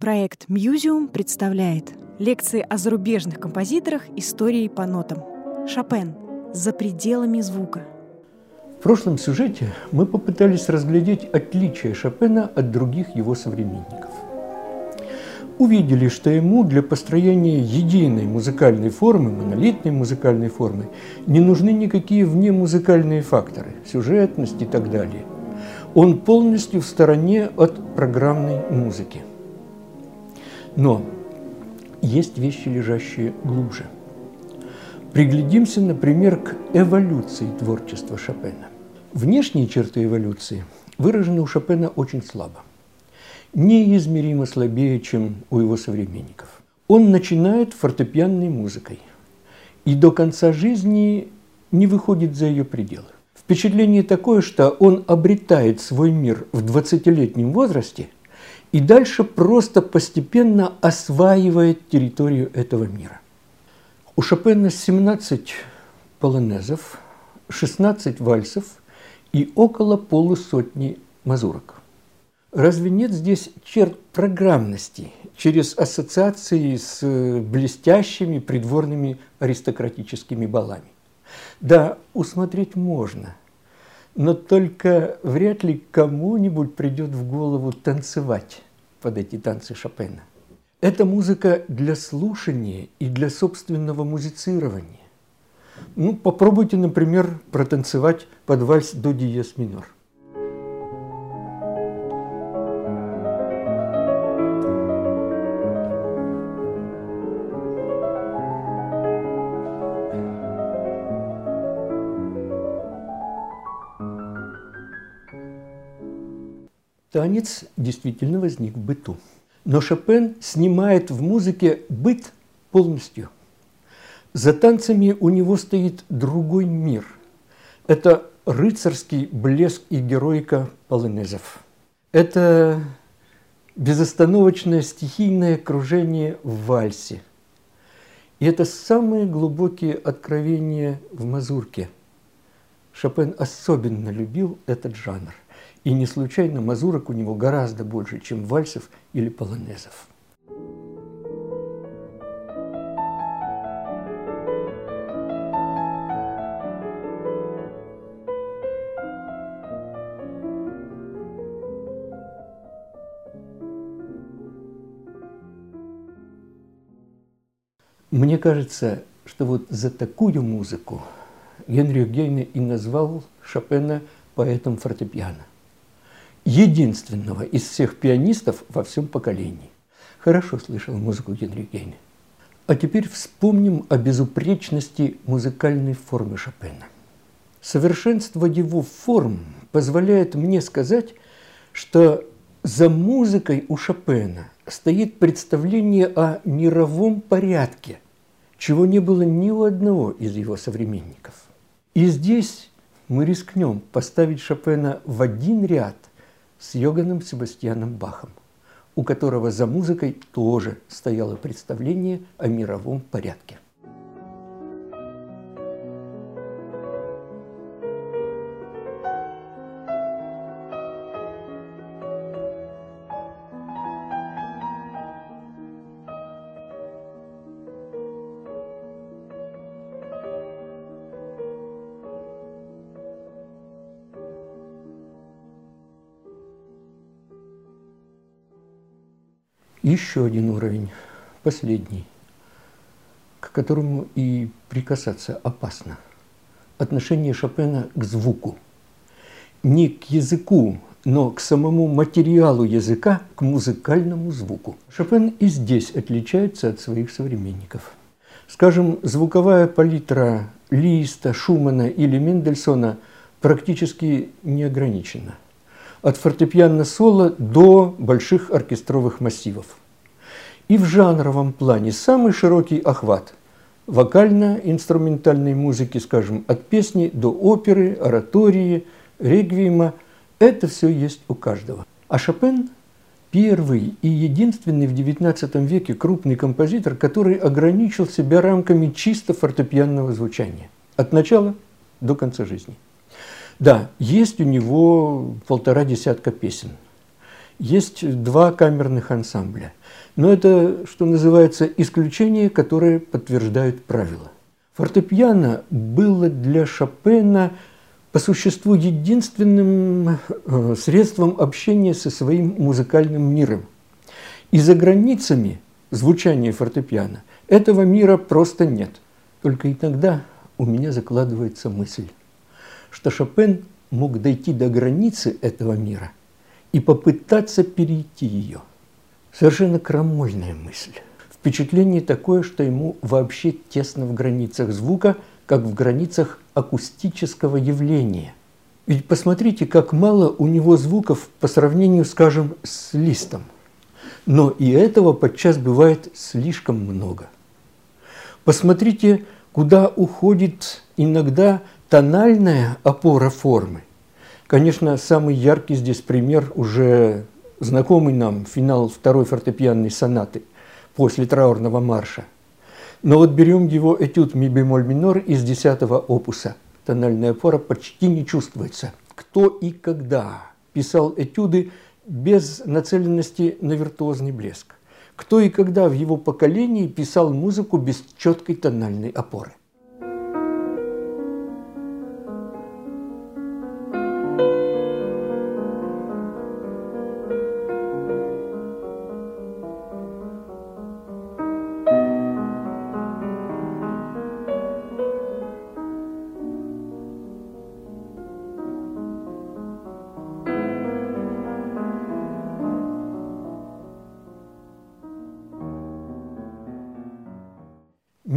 Проект «Мьюзиум» представляет лекции о зарубежных композиторах истории по нотам. Шопен «За пределами звука». В прошлом сюжете мы попытались разглядеть отличия Шопена от других его современников. Увидели, что ему для построения единой музыкальной формы, монолитной музыкальной формы, не нужны никакие внемузыкальные факторы, сюжетность и так далее. Он полностью в стороне от программной музыки. Но есть вещи, лежащие глубже. Приглядимся, например, к эволюции творчества Шопена. Внешние черты эволюции выражены у Шопена очень слабо. Неизмеримо слабее, чем у его современников. Он начинает фортепианной музыкой и до конца жизни не выходит за ее пределы. Впечатление такое, что он обретает свой мир в 20-летнем возрасте – и дальше просто постепенно осваивает территорию этого мира. У Шопена 17 полонезов, 16 вальсов и около полусотни мазурок. Разве нет здесь черт программности через ассоциации с блестящими придворными аристократическими балами? Да, усмотреть можно, но только вряд ли кому-нибудь придет в голову танцевать под эти танцы Шопена. Это музыка для слушания и для собственного музицирования. Ну, попробуйте, например, протанцевать под вальс до диез минор – Танец действительно возник в быту. Но Шопен снимает в музыке быт полностью. За танцами у него стоит другой мир. Это рыцарский блеск и героика полонезов. Это безостановочное стихийное кружение в вальсе. И это самые глубокие откровения в мазурке. Шопен особенно любил этот жанр – и не случайно мазурок у него гораздо больше, чем вальсов или полонезов. Мне кажется, что вот за такую музыку Генрих Гейне и назвал Шопена поэтом фортепиано единственного из всех пианистов во всем поколении. Хорошо слышал музыку Генри Гейне. А теперь вспомним о безупречности музыкальной формы Шопена. Совершенство его форм позволяет мне сказать, что за музыкой у Шопена стоит представление о мировом порядке, чего не было ни у одного из его современников. И здесь мы рискнем поставить Шопена в один ряд с Йоганом Себастьяном Бахом, у которого за музыкой тоже стояло представление о мировом порядке. Еще один уровень, последний, к которому и прикасаться опасно. Отношение Шопена к звуку. Не к языку, но к самому материалу языка, к музыкальному звуку. Шопен и здесь отличается от своих современников. Скажем, звуковая палитра Листа, Шумана или Мендельсона практически не ограничена – от фортепиано-соло до больших оркестровых массивов. И в жанровом плане самый широкий охват вокально-инструментальной музыки, скажем, от песни до оперы, оратории, регвиема, это все есть у каждого. А Шопен – первый и единственный в XIX веке крупный композитор, который ограничил себя рамками чисто фортепианного звучания от начала до конца жизни. Да, есть у него полтора десятка песен. есть два камерных ансамбля. Но это, что называется, исключения, которые подтверждают правила. Фортепиано было для Шопена по существу единственным э, средством общения со своим музыкальным миром. И за границами звучания фортепиано этого мира просто нет. Только иногда у меня закладывается мысль, что Шопен мог дойти до границы этого мира и попытаться перейти ее. Совершенно крамольная мысль. Впечатление такое, что ему вообще тесно в границах звука, как в границах акустического явления. Ведь посмотрите, как мало у него звуков по сравнению, скажем, с листом. Но и этого подчас бывает слишком много. Посмотрите, куда уходит иногда тональная опора формы. Конечно, самый яркий здесь пример уже знакомый нам финал второй фортепианной сонаты после траурного марша. Но вот берем его этюд ми бемоль минор из десятого опуса. Тональная опора почти не чувствуется. Кто и когда писал этюды без нацеленности на виртуозный блеск? Кто и когда в его поколении писал музыку без четкой тональной опоры?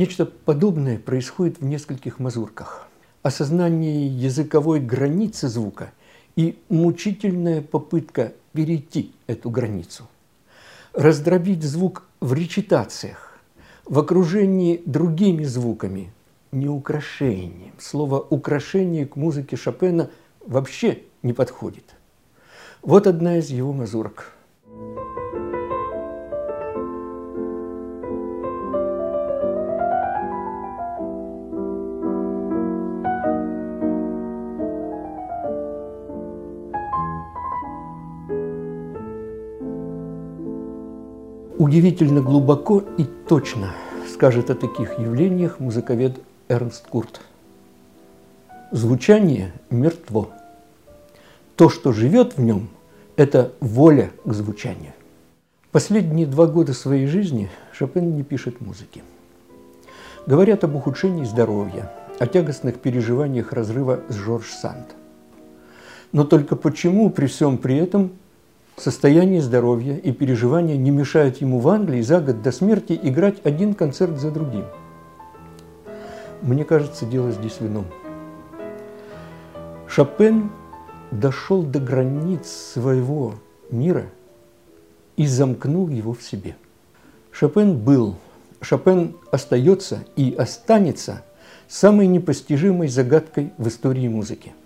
Нечто подобное происходит в нескольких мазурках. Осознание языковой границы звука и мучительная попытка перейти эту границу. Раздробить звук в речитациях, в окружении другими звуками, не украшением. Слово «украшение» к музыке Шопена вообще не подходит. Вот одна из его мазурок – Удивительно глубоко и точно скажет о таких явлениях музыковед Эрнст Курт. Звучание мертво. То, что живет в нем, это воля к звучанию. Последние два года своей жизни Шопен не пишет музыки. Говорят об ухудшении здоровья, о тягостных переживаниях разрыва с Жорж Санд. Но только почему при всем при этом состояние здоровья и переживания не мешают ему в Англии за год до смерти играть один концерт за другим. Мне кажется, дело здесь в ином. Шопен дошел до границ своего мира и замкнул его в себе. Шопен был, Шопен остается и останется самой непостижимой загадкой в истории музыки –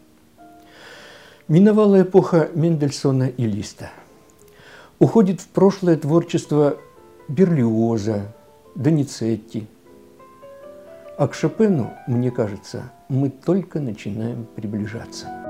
Миновала эпоха Мендельсона и Листа. Уходит в прошлое творчество Берлиоза, Доницетти. А к Шопену, мне кажется, мы только начинаем приближаться.